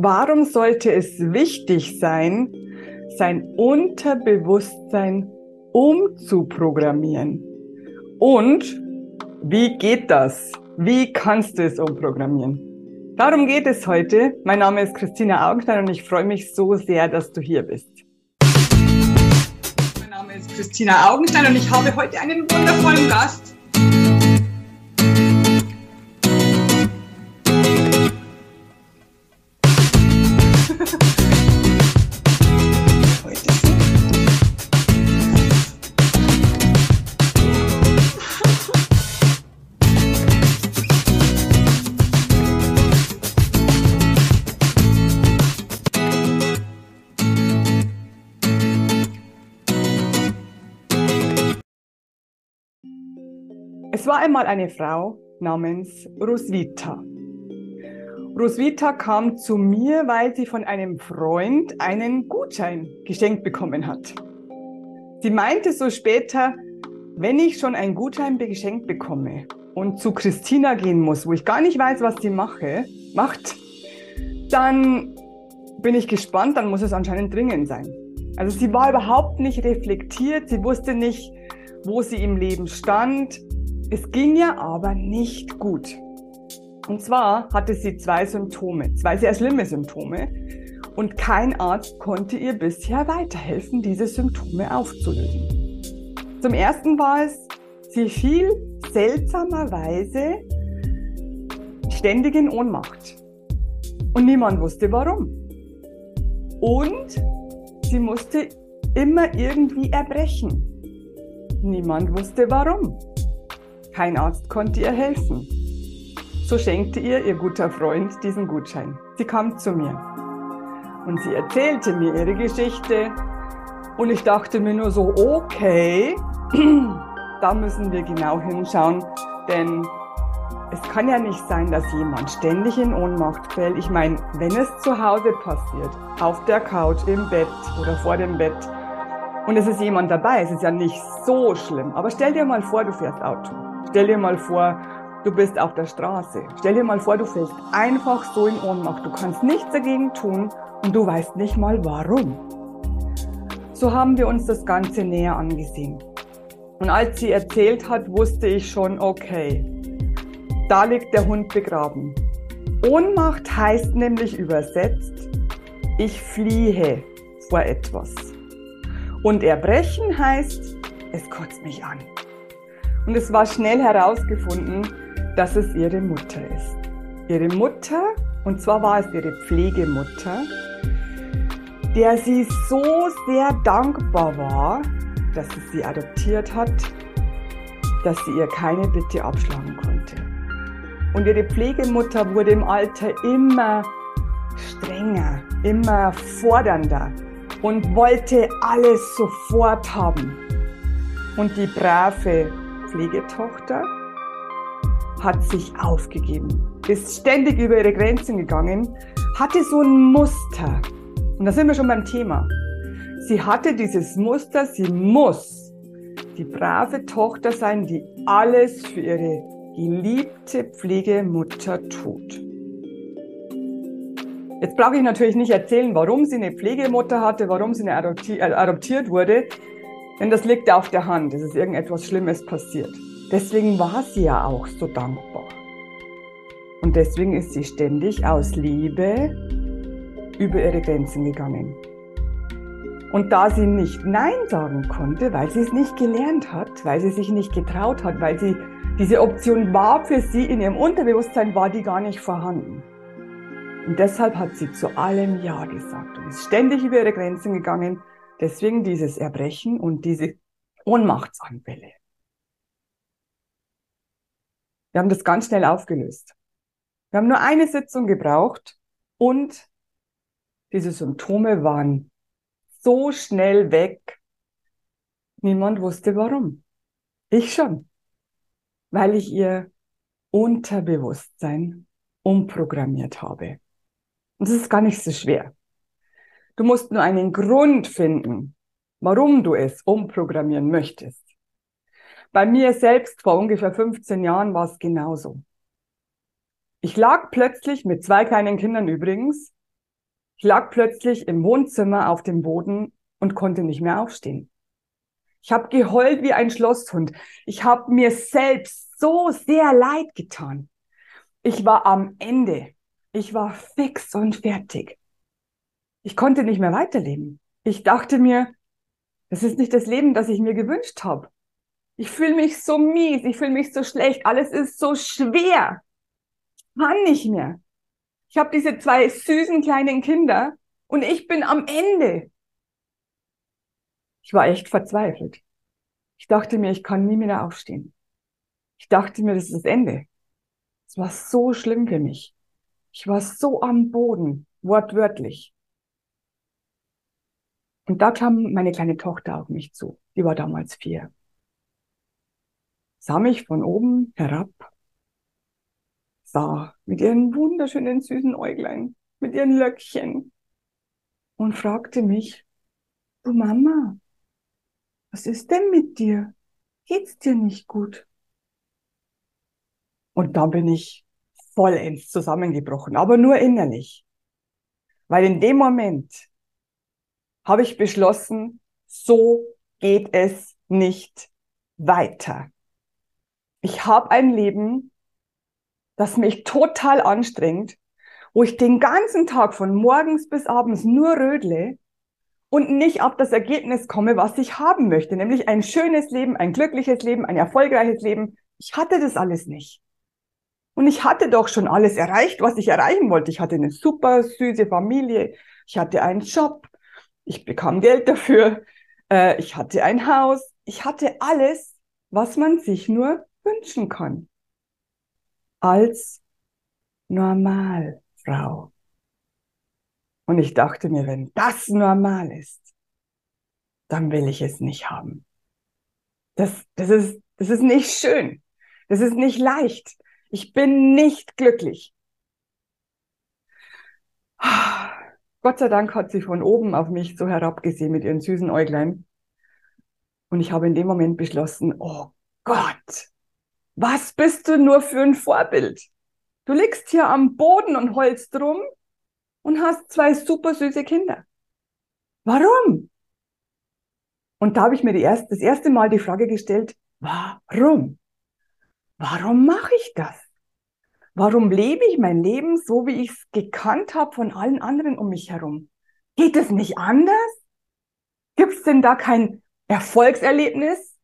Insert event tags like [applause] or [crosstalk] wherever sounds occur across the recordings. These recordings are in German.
Warum sollte es wichtig sein, sein Unterbewusstsein umzuprogrammieren? Und wie geht das? Wie kannst du es umprogrammieren? Darum geht es heute. Mein Name ist Christina Augenstein und ich freue mich so sehr, dass du hier bist. Mein Name ist Christina Augenstein und ich habe heute einen wundervollen Gast. Es war einmal eine Frau namens Roswitha. Roswitha kam zu mir, weil sie von einem Freund einen Gutschein geschenkt bekommen hat. Sie meinte so später, wenn ich schon einen Gutschein geschenkt bekomme und zu Christina gehen muss, wo ich gar nicht weiß, was sie mache, macht, dann bin ich gespannt, dann muss es anscheinend dringend sein. Also sie war überhaupt nicht reflektiert, sie wusste nicht, wo sie im Leben stand, es ging ihr aber nicht gut. Und zwar hatte sie zwei Symptome, zwei sehr schlimme Symptome. Und kein Arzt konnte ihr bisher weiterhelfen, diese Symptome aufzulösen. Zum ersten war es, sie fiel seltsamerweise ständig in Ohnmacht. Und niemand wusste warum. Und sie musste immer irgendwie erbrechen. Niemand wusste warum. Kein Arzt konnte ihr helfen. So schenkte ihr ihr guter Freund diesen Gutschein. Sie kam zu mir und sie erzählte mir ihre Geschichte und ich dachte mir nur so, okay, [clears throat] da müssen wir genau hinschauen, denn es kann ja nicht sein, dass jemand ständig in Ohnmacht fällt. Ich meine, wenn es zu Hause passiert, auf der Couch, im Bett oder vor dem Bett, und es ist jemand dabei, es ist ja nicht so schlimm. Aber stell dir mal vor, du fährst Auto. Stell dir mal vor, du bist auf der Straße. Stell dir mal vor, du fällst einfach so in Ohnmacht. Du kannst nichts dagegen tun und du weißt nicht mal warum. So haben wir uns das Ganze näher angesehen. Und als sie erzählt hat, wusste ich schon, okay, da liegt der Hund begraben. Ohnmacht heißt nämlich übersetzt, ich fliehe vor etwas. Und erbrechen heißt, es kotzt mich an. Und es war schnell herausgefunden, dass es ihre Mutter ist. Ihre Mutter, und zwar war es ihre Pflegemutter, der sie so sehr dankbar war, dass sie sie adoptiert hat, dass sie ihr keine Bitte abschlagen konnte. Und ihre Pflegemutter wurde im Alter immer strenger, immer fordernder und wollte alles sofort haben. Und die brave Pflegetochter hat sich aufgegeben, ist ständig über ihre Grenzen gegangen, hatte so ein Muster. Und da sind wir schon beim Thema. Sie hatte dieses Muster, sie muss die brave Tochter sein, die alles für ihre geliebte Pflegemutter tut. Jetzt brauche ich natürlich nicht erzählen, warum sie eine Pflegemutter hatte, warum sie eine adopti äh, adoptiert wurde. Denn das liegt auf der Hand, es ist irgendetwas Schlimmes passiert. Deswegen war sie ja auch so dankbar. Und deswegen ist sie ständig aus Liebe über ihre Grenzen gegangen. Und da sie nicht Nein sagen konnte, weil sie es nicht gelernt hat, weil sie sich nicht getraut hat, weil sie diese Option war für sie in ihrem Unterbewusstsein, war die gar nicht vorhanden. Und deshalb hat sie zu allem Ja gesagt und ist ständig über ihre Grenzen gegangen, Deswegen dieses Erbrechen und diese Ohnmachtsanfälle. Wir haben das ganz schnell aufgelöst. Wir haben nur eine Sitzung gebraucht und diese Symptome waren so schnell weg. Niemand wusste warum. Ich schon. Weil ich ihr Unterbewusstsein umprogrammiert habe. Und das ist gar nicht so schwer. Du musst nur einen Grund finden, warum du es umprogrammieren möchtest. Bei mir selbst vor ungefähr 15 Jahren war es genauso. Ich lag plötzlich mit zwei kleinen Kindern übrigens Ich lag plötzlich im Wohnzimmer auf dem Boden und konnte nicht mehr aufstehen. Ich habe geheult wie ein Schlosshund. Ich habe mir selbst so sehr leid getan. Ich war am Ende. Ich war fix und fertig. Ich konnte nicht mehr weiterleben. Ich dachte mir, das ist nicht das Leben, das ich mir gewünscht habe. Ich fühle mich so mies, ich fühle mich so schlecht, alles ist so schwer. Kann nicht mehr. Ich habe diese zwei süßen kleinen Kinder und ich bin am Ende. Ich war echt verzweifelt. Ich dachte mir, ich kann nie mehr aufstehen. Ich dachte mir, das ist das Ende. Es war so schlimm für mich. Ich war so am Boden, wortwörtlich. Und da kam meine kleine Tochter auf mich zu. Die war damals vier. Sah mich von oben herab, sah mit ihren wunderschönen süßen Äuglein, mit ihren Löckchen und fragte mich, du Mama, was ist denn mit dir? Geht's dir nicht gut? Und da bin ich vollends zusammengebrochen, aber nur innerlich. Weil in dem Moment habe ich beschlossen, so geht es nicht weiter. Ich habe ein Leben, das mich total anstrengt, wo ich den ganzen Tag von morgens bis abends nur rödle und nicht auf das Ergebnis komme, was ich haben möchte, nämlich ein schönes Leben, ein glückliches Leben, ein erfolgreiches Leben. Ich hatte das alles nicht. Und ich hatte doch schon alles erreicht, was ich erreichen wollte. Ich hatte eine super süße Familie, ich hatte einen Job, ich bekam Geld dafür, äh, ich hatte ein Haus, ich hatte alles, was man sich nur wünschen kann. Als Normalfrau. Und ich dachte mir, wenn das normal ist, dann will ich es nicht haben. Das, das, ist, das ist nicht schön. Das ist nicht leicht. Ich bin nicht glücklich. Gott sei Dank hat sie von oben auf mich so herabgesehen mit ihren süßen Äuglein. Und ich habe in dem Moment beschlossen, oh Gott, was bist du nur für ein Vorbild? Du liegst hier am Boden und heulst drum und hast zwei super süße Kinder. Warum? Und da habe ich mir die erste, das erste Mal die Frage gestellt, warum? Warum mache ich das? Warum lebe ich mein Leben so, wie ich es gekannt habe von allen anderen um mich herum? Geht es nicht anders? Gibt es denn da kein Erfolgserlebnis?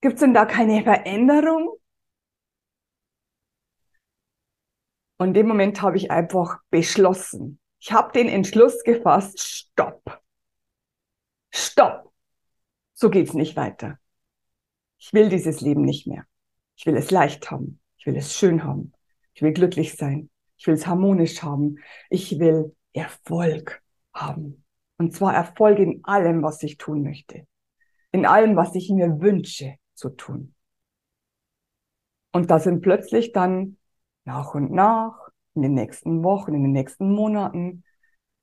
Gibt es denn da keine Veränderung? Und in dem Moment habe ich einfach beschlossen. Ich habe den Entschluss gefasst, stopp. Stopp. So geht's nicht weiter. Ich will dieses Leben nicht mehr. Ich will es leicht haben. Ich will es schön haben. Ich will glücklich sein. Ich will es harmonisch haben. Ich will Erfolg haben. Und zwar Erfolg in allem, was ich tun möchte. In allem, was ich mir wünsche zu tun. Und da sind plötzlich dann nach und nach, in den nächsten Wochen, in den nächsten Monaten,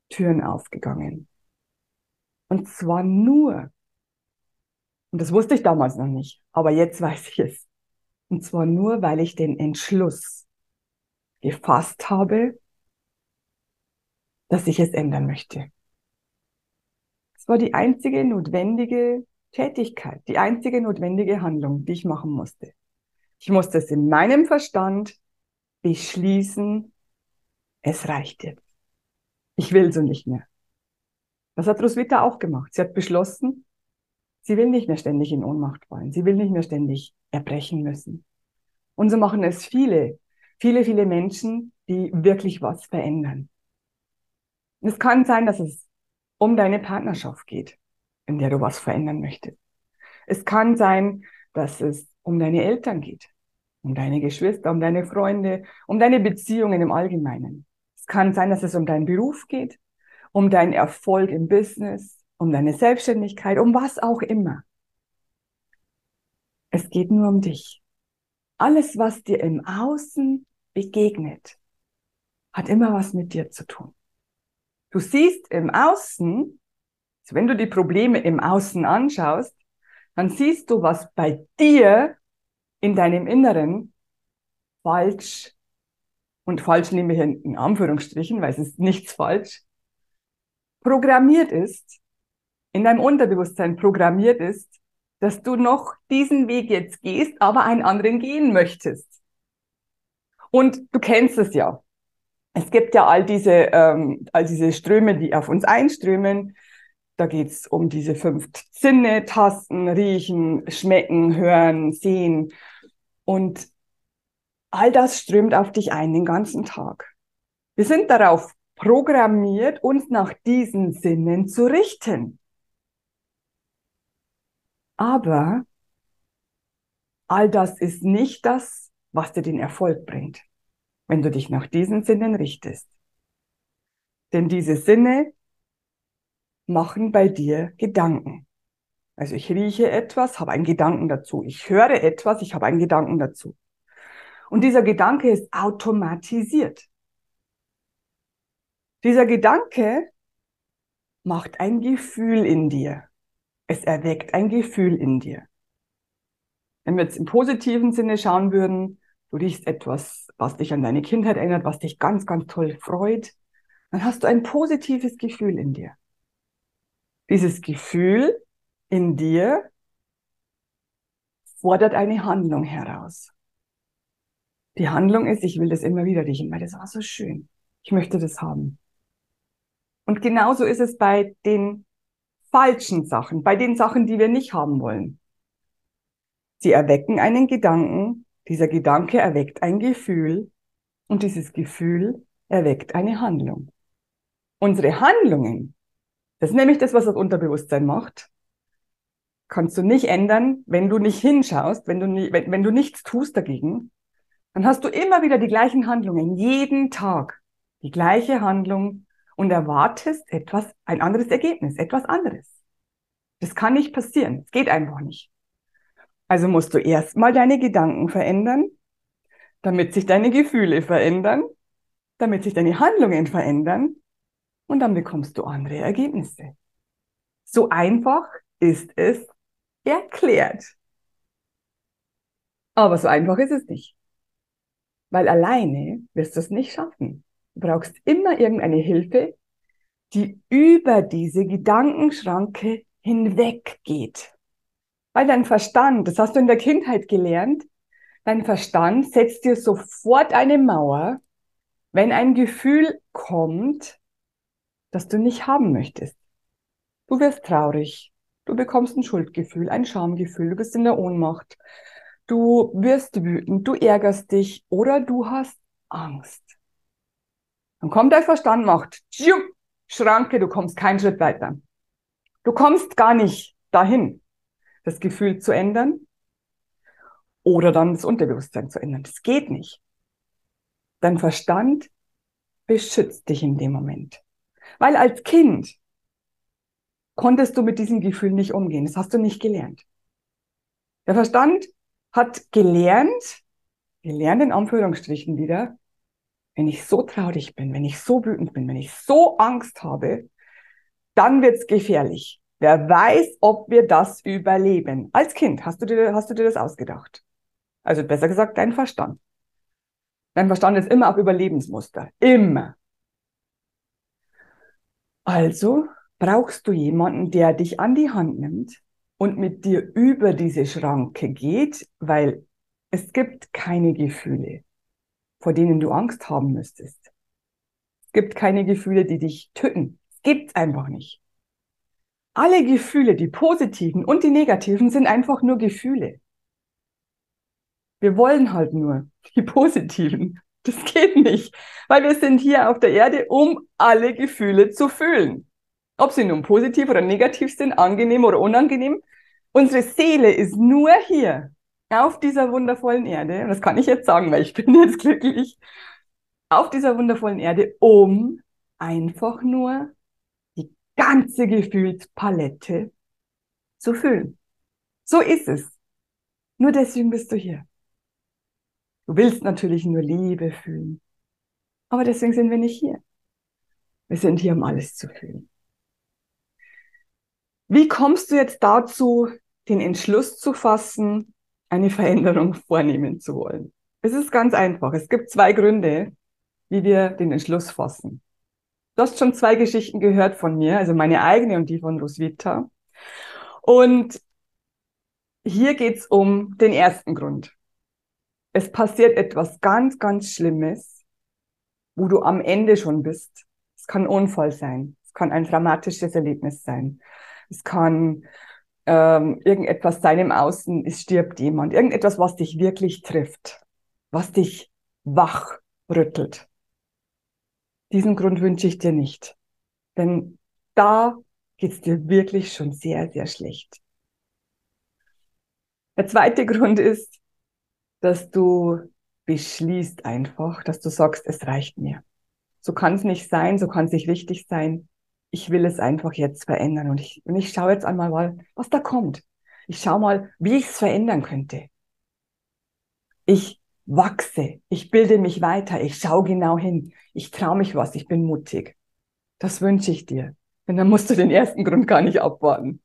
Türen aufgegangen. Und zwar nur, und das wusste ich damals noch nicht, aber jetzt weiß ich es. Und zwar nur, weil ich den Entschluss gefasst habe, dass ich es ändern möchte. Es war die einzige notwendige Tätigkeit, die einzige notwendige Handlung, die ich machen musste. Ich musste es in meinem Verstand beschließen, es reicht jetzt. Ich will so nicht mehr. Das hat Roswitha auch gemacht. Sie hat beschlossen, sie will nicht mehr ständig in Ohnmacht fallen. Sie will nicht mehr ständig erbrechen müssen. Und so machen es viele, viele, viele Menschen, die wirklich was verändern. Es kann sein, dass es um deine Partnerschaft geht, in der du was verändern möchtest. Es kann sein, dass es um deine Eltern geht, um deine Geschwister, um deine Freunde, um deine Beziehungen im Allgemeinen. Es kann sein, dass es um deinen Beruf geht, um deinen Erfolg im Business, um deine Selbstständigkeit, um was auch immer. Es geht nur um dich. Alles, was dir im Außen begegnet, hat immer was mit dir zu tun. Du siehst im Außen, also wenn du die Probleme im Außen anschaust, dann siehst du, was bei dir in deinem Inneren falsch und falsch nehme ich in Anführungsstrichen, weil es ist nichts falsch, programmiert ist, in deinem Unterbewusstsein programmiert ist, dass du noch diesen Weg jetzt gehst, aber einen anderen gehen möchtest. Und du kennst es ja. Es gibt ja all diese, ähm, all diese Ströme, die auf uns einströmen. Da geht's um diese fünf Sinne, Tasten, Riechen, Schmecken, Hören, Sehen. Und all das strömt auf dich ein den ganzen Tag. Wir sind darauf programmiert, uns nach diesen Sinnen zu richten. Aber all das ist nicht das, was dir den Erfolg bringt, wenn du dich nach diesen Sinnen richtest. Denn diese Sinne machen bei dir Gedanken. Also ich rieche etwas, habe einen Gedanken dazu. Ich höre etwas, ich habe einen Gedanken dazu. Und dieser Gedanke ist automatisiert. Dieser Gedanke macht ein Gefühl in dir. Es erweckt ein Gefühl in dir. Wenn wir jetzt im positiven Sinne schauen würden, du riechst etwas, was dich an deine Kindheit erinnert, was dich ganz, ganz toll freut, dann hast du ein positives Gefühl in dir. Dieses Gefühl in dir fordert eine Handlung heraus. Die Handlung ist, ich will das immer wieder riechen, weil das war so schön. Ich möchte das haben. Und genauso ist es bei den falschen Sachen, bei den Sachen, die wir nicht haben wollen. Sie erwecken einen Gedanken, dieser Gedanke erweckt ein Gefühl und dieses Gefühl erweckt eine Handlung. Unsere Handlungen, das ist nämlich das, was das Unterbewusstsein macht, kannst du nicht ändern, wenn du nicht hinschaust, wenn du, nie, wenn, wenn du nichts tust dagegen, dann hast du immer wieder die gleichen Handlungen, jeden Tag die gleiche Handlung, und erwartest etwas, ein anderes Ergebnis, etwas anderes. Das kann nicht passieren. Es geht einfach nicht. Also musst du erstmal deine Gedanken verändern, damit sich deine Gefühle verändern, damit sich deine Handlungen verändern und dann bekommst du andere Ergebnisse. So einfach ist es erklärt. Aber so einfach ist es nicht. Weil alleine wirst du es nicht schaffen. Du brauchst immer irgendeine Hilfe, die über diese Gedankenschranke hinweggeht. Weil dein Verstand, das hast du in der Kindheit gelernt, dein Verstand setzt dir sofort eine Mauer, wenn ein Gefühl kommt, das du nicht haben möchtest. Du wirst traurig, du bekommst ein Schuldgefühl, ein Schamgefühl, du bist in der Ohnmacht, du wirst wütend, du ärgerst dich oder du hast Angst. Dann kommt der Verstand, macht Schranke, du kommst keinen Schritt weiter. Du kommst gar nicht dahin, das Gefühl zu ändern oder dann das Unterbewusstsein zu ändern. Das geht nicht. Dein Verstand beschützt dich in dem Moment. Weil als Kind konntest du mit diesem Gefühl nicht umgehen. Das hast du nicht gelernt. Der Verstand hat gelernt, gelernt in Anführungsstrichen wieder, wenn ich so traurig bin, wenn ich so wütend bin, wenn ich so Angst habe, dann wird's gefährlich. Wer weiß, ob wir das überleben. Als Kind hast du dir, hast du dir das ausgedacht. Also besser gesagt, dein Verstand. Dein Verstand ist immer auf Überlebensmuster. Immer. Also brauchst du jemanden, der dich an die Hand nimmt und mit dir über diese Schranke geht, weil es gibt keine Gefühle vor denen du Angst haben müsstest. Es gibt keine Gefühle, die dich töten. Es gibt's einfach nicht. Alle Gefühle, die positiven und die negativen, sind einfach nur Gefühle. Wir wollen halt nur die [laughs] positiven. Das geht nicht, weil wir sind hier auf der Erde, um alle Gefühle zu fühlen. Ob sie nun positiv oder negativ sind, angenehm oder unangenehm. Unsere Seele ist nur hier, auf dieser wundervollen Erde, und das kann ich jetzt sagen, weil ich bin jetzt glücklich, auf dieser wundervollen Erde, um einfach nur ganze Gefühlspalette zu füllen. So ist es. Nur deswegen bist du hier. Du willst natürlich nur Liebe fühlen. Aber deswegen sind wir nicht hier. Wir sind hier, um alles zu fühlen. Wie kommst du jetzt dazu, den Entschluss zu fassen, eine Veränderung vornehmen zu wollen. Es ist ganz einfach. Es gibt zwei Gründe, wie wir den Entschluss fassen. Du hast schon zwei Geschichten gehört von mir, also meine eigene und die von Roswitha. Und hier geht's um den ersten Grund. Es passiert etwas ganz, ganz Schlimmes, wo du am Ende schon bist. Es kann Unfall sein. Es kann ein dramatisches Erlebnis sein. Es kann ähm, irgendetwas sein im Außen, es stirbt jemand. Irgendetwas, was dich wirklich trifft, was dich wach rüttelt. Diesen Grund wünsche ich dir nicht. Denn da geht's dir wirklich schon sehr, sehr schlecht. Der zweite Grund ist, dass du beschließt einfach, dass du sagst, es reicht mir. So kann es nicht sein, so kann es nicht richtig sein. Ich will es einfach jetzt verändern und ich, und ich schaue jetzt einmal mal, was da kommt. Ich schaue mal, wie ich es verändern könnte. Ich wachse, ich bilde mich weiter, ich schaue genau hin, ich traue mich was, ich bin mutig. Das wünsche ich dir. Denn dann musst du den ersten Grund gar nicht abwarten.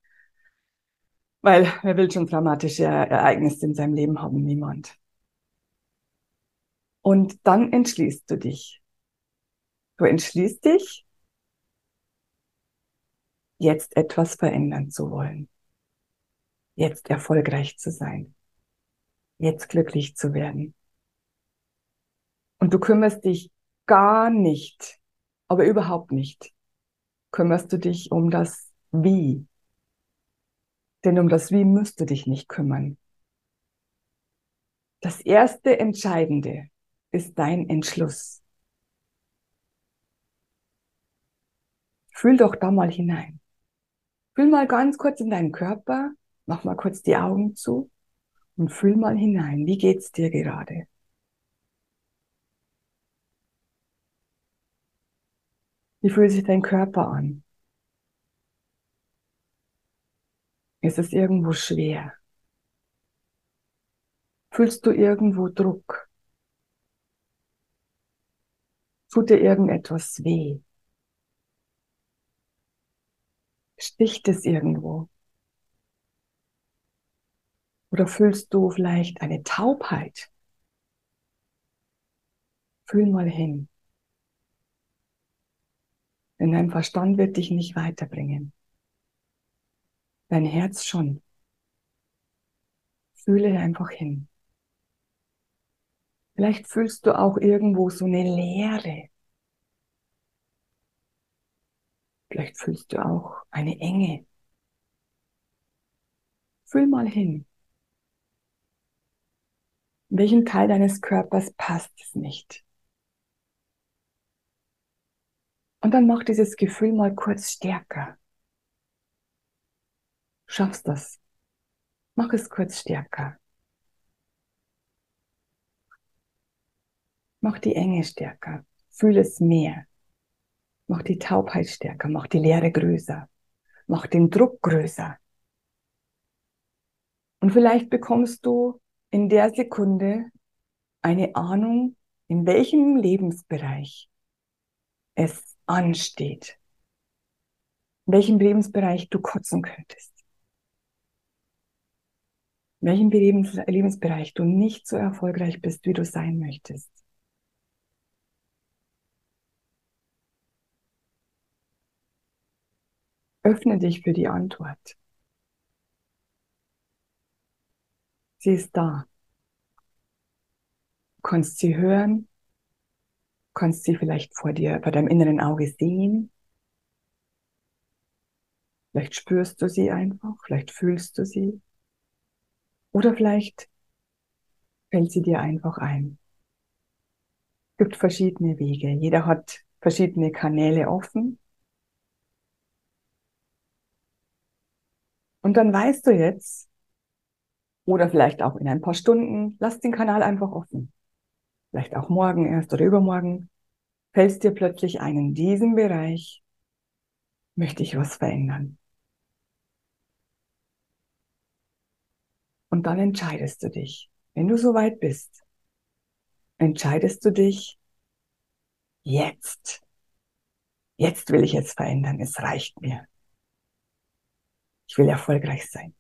Weil wer will schon dramatische Ereignisse in seinem Leben haben? Niemand. Und dann entschließt du dich. Du entschließt dich, jetzt etwas verändern zu wollen. Jetzt erfolgreich zu sein. Jetzt glücklich zu werden. Und du kümmerst dich gar nicht, aber überhaupt nicht, kümmerst du dich um das Wie. Denn um das Wie müsst du dich nicht kümmern. Das erste Entscheidende ist dein Entschluss. Fühl doch da mal hinein. Fühl mal ganz kurz in deinen Körper, mach mal kurz die Augen zu und fühl mal hinein. Wie geht's dir gerade? Wie fühlt sich dein Körper an? Ist es irgendwo schwer? Fühlst du irgendwo Druck? Tut dir irgendetwas weh? Sticht es irgendwo? Oder fühlst du vielleicht eine Taubheit? Fühl mal hin. Denn dein Verstand wird dich nicht weiterbringen. Dein Herz schon. Fühle einfach hin. Vielleicht fühlst du auch irgendwo so eine Leere. Vielleicht fühlst du auch eine Enge. Fühl mal hin. In welchem Teil deines Körpers passt es nicht? Und dann mach dieses Gefühl mal kurz stärker. Schaffst das. Mach es kurz stärker. Mach die Enge stärker. Fühl es mehr. Mach die Taubheit stärker. Mach die Leere größer. Mach den Druck größer. Und vielleicht bekommst du in der Sekunde eine Ahnung, in welchem Lebensbereich es ansteht. In welchem Lebensbereich du kotzen könntest. In welchem Lebensbereich du nicht so erfolgreich bist, wie du sein möchtest. Öffne dich für die Antwort. Sie ist da. Du kannst sie hören, kannst sie vielleicht vor dir, bei deinem inneren Auge sehen. Vielleicht spürst du sie einfach, vielleicht fühlst du sie. Oder vielleicht fällt sie dir einfach ein. Es gibt verschiedene Wege. Jeder hat verschiedene Kanäle offen. Und dann weißt du jetzt, oder vielleicht auch in ein paar Stunden, lass den Kanal einfach offen. Vielleicht auch morgen erst oder übermorgen, fällt dir plötzlich ein, in diesem Bereich möchte ich was verändern. Und dann entscheidest du dich, wenn du soweit bist, entscheidest du dich jetzt. Jetzt will ich es verändern. Es reicht mir. Ich will erfolgreich sein.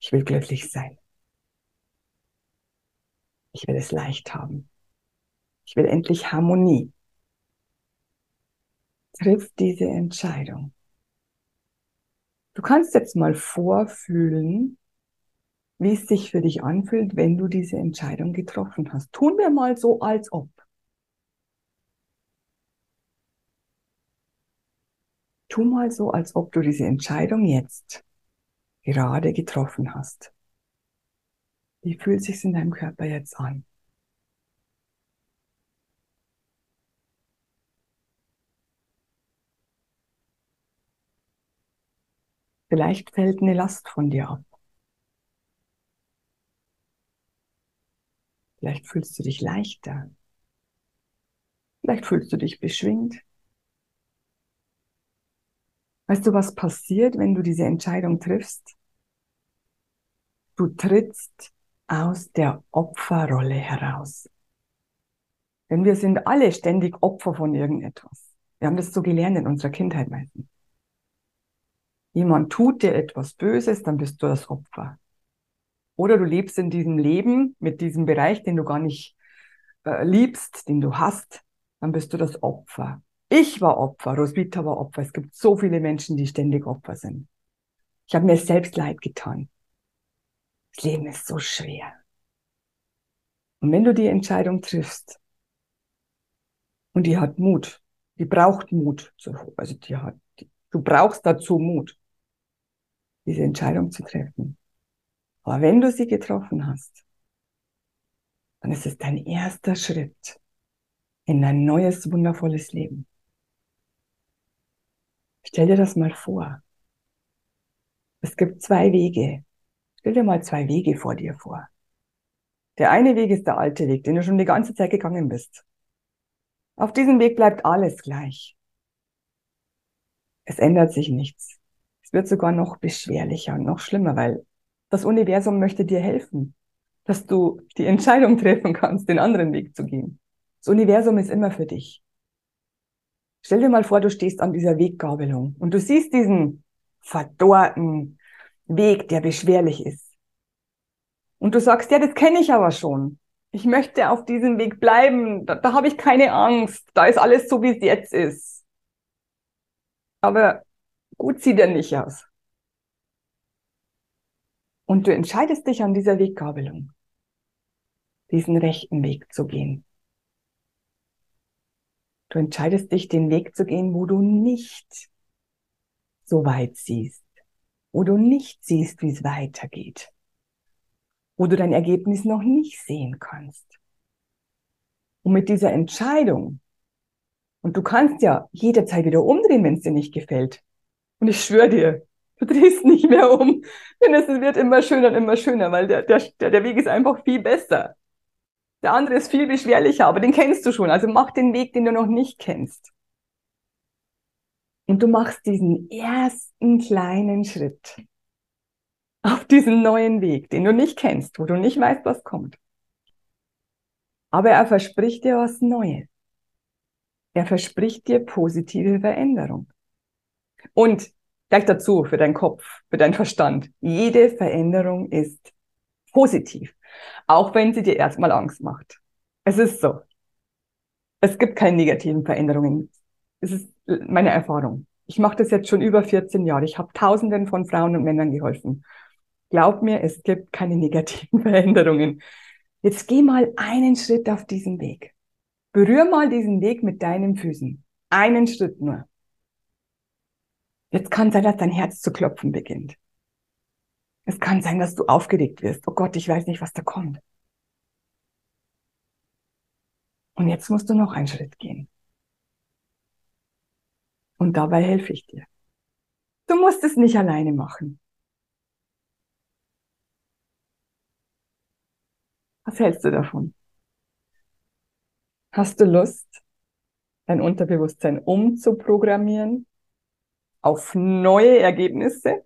Ich will glücklich sein. Ich will es leicht haben. Ich will endlich Harmonie. triff diese Entscheidung. Du kannst jetzt mal vorfühlen, wie es sich für dich anfühlt, wenn du diese Entscheidung getroffen hast. Tun wir mal so, als ob. Tu mal so, als ob du diese Entscheidung jetzt gerade getroffen hast. Wie fühlt es sich in deinem Körper jetzt an? Vielleicht fällt eine Last von dir ab. Vielleicht fühlst du dich leichter. Vielleicht fühlst du dich beschwingt. Weißt du, was passiert, wenn du diese Entscheidung triffst? Du trittst aus der Opferrolle heraus. Denn wir sind alle ständig Opfer von irgendetwas. Wir haben das so gelernt in unserer Kindheit meistens. Jemand tut dir etwas Böses, dann bist du das Opfer. Oder du lebst in diesem Leben mit diesem Bereich, den du gar nicht äh, liebst, den du hast, dann bist du das Opfer. Ich war Opfer, Roswitha war Opfer. Es gibt so viele Menschen, die ständig Opfer sind. Ich habe mir selbst leid getan. Das Leben ist so schwer. Und wenn du die Entscheidung triffst, und die hat Mut, die braucht Mut, also die hat, die, du brauchst dazu Mut, diese Entscheidung zu treffen. Aber wenn du sie getroffen hast, dann ist es dein erster Schritt in ein neues, wundervolles Leben. Stell dir das mal vor. Es gibt zwei Wege. Stell dir mal zwei Wege vor dir vor. Der eine Weg ist der alte Weg, den du schon die ganze Zeit gegangen bist. Auf diesem Weg bleibt alles gleich. Es ändert sich nichts. Wird sogar noch beschwerlicher und noch schlimmer, weil das Universum möchte dir helfen, dass du die Entscheidung [laughs] treffen kannst, den anderen Weg zu gehen. Das Universum ist immer für dich. Stell dir mal vor, du stehst an dieser Weggabelung und du siehst diesen verdorrten Weg, der beschwerlich ist. Und du sagst, ja, das kenne ich aber schon. Ich möchte auf diesem Weg bleiben. Da, da habe ich keine Angst. Da ist alles so, wie es jetzt ist. Aber gut sieht er nicht aus. Und du entscheidest dich an dieser Weggabelung, diesen rechten Weg zu gehen. Du entscheidest dich, den Weg zu gehen, wo du nicht so weit siehst, wo du nicht siehst, wie es weitergeht, wo du dein Ergebnis noch nicht sehen kannst. Und mit dieser Entscheidung, und du kannst ja jederzeit wieder umdrehen, wenn es dir nicht gefällt. Und ich schwöre dir, Du drehst nicht mehr um, denn es wird immer schöner und immer schöner, weil der, der, der Weg ist einfach viel besser. Der andere ist viel beschwerlicher, aber den kennst du schon. Also mach den Weg, den du noch nicht kennst. Und du machst diesen ersten kleinen Schritt auf diesen neuen Weg, den du nicht kennst, wo du nicht weißt, was kommt. Aber er verspricht dir was Neues. Er verspricht dir positive Veränderung. Und Gleich dazu für deinen Kopf, für deinen Verstand. Jede Veränderung ist positiv, auch wenn sie dir erstmal Angst macht. Es ist so. Es gibt keine negativen Veränderungen. Es ist meine Erfahrung. Ich mache das jetzt schon über 14 Jahre. Ich habe Tausenden von Frauen und Männern geholfen. Glaub mir, es gibt keine negativen [laughs] Veränderungen. Jetzt geh mal einen Schritt auf diesen Weg. Berühr mal diesen Weg mit deinen Füßen. Einen Schritt nur. Jetzt kann sein, dass dein Herz zu klopfen beginnt. Es kann sein, dass du aufgeregt wirst. Oh Gott, ich weiß nicht, was da kommt. Und jetzt musst du noch einen Schritt gehen. Und dabei helfe ich dir. Du musst es nicht alleine machen. Was hältst du davon? Hast du Lust, dein Unterbewusstsein umzuprogrammieren auf neue Ergebnisse.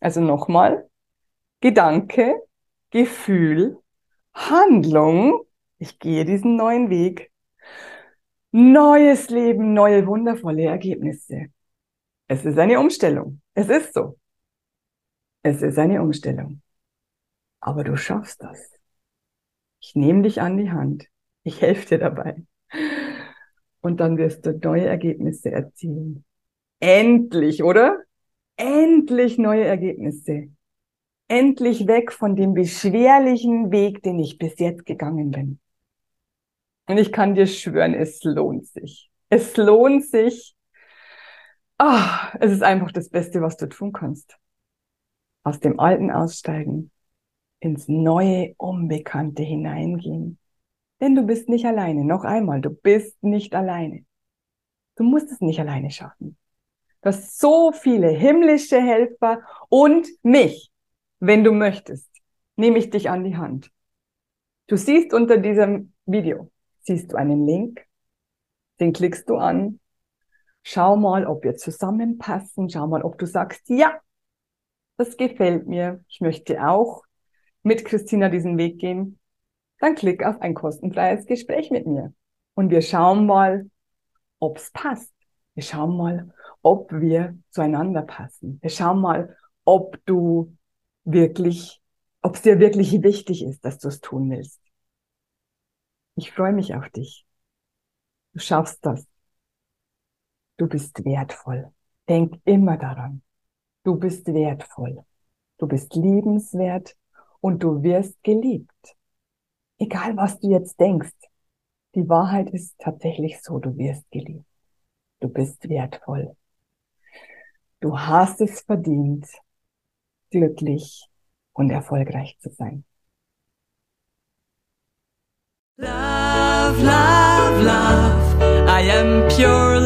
Also nochmal, Gedanke, Gefühl, Handlung. Ich gehe diesen neuen Weg. Neues Leben, neue wundervolle Ergebnisse. Es ist eine Umstellung. Es ist so. Es ist eine Umstellung. Aber du schaffst das. Ich nehme dich an die Hand. Ich helfe dir dabei. Und dann wirst du neue Ergebnisse erzielen. Endlich, oder? Endlich neue Ergebnisse. Endlich weg von dem beschwerlichen Weg, den ich bis jetzt gegangen bin. Und ich kann dir schwören, es lohnt sich. Es lohnt sich. Ah, es ist einfach das Beste, was du tun kannst. Aus dem Alten aussteigen, ins neue, Unbekannte hineingehen. Denn du bist nicht alleine. Noch einmal, du bist nicht alleine. Du musst es nicht alleine schaffen. Du so viele himmlische Helfer und mich. Wenn du möchtest, nehme ich dich an die Hand. Du siehst unter diesem Video, siehst du einen Link, den klickst du an. Schau mal, ob wir zusammenpassen. Schau mal, ob du sagst, ja, das gefällt mir. Ich möchte auch mit Christina diesen Weg gehen. Dann klick auf ein kostenfreies Gespräch mit mir. Und wir schauen mal, ob's passt. Wir schauen mal, ob wir zueinander passen. Wir schauen mal, ob du wirklich, ob es dir wirklich wichtig ist, dass du es tun willst. Ich freue mich auf dich. Du schaffst das. Du bist wertvoll. Denk immer daran. Du bist wertvoll. Du bist liebenswert und du wirst geliebt. Egal was du jetzt denkst. Die Wahrheit ist tatsächlich so, du wirst geliebt. Du bist wertvoll. Du hast es verdient, glücklich und erfolgreich zu sein. Love, love, love. I am pure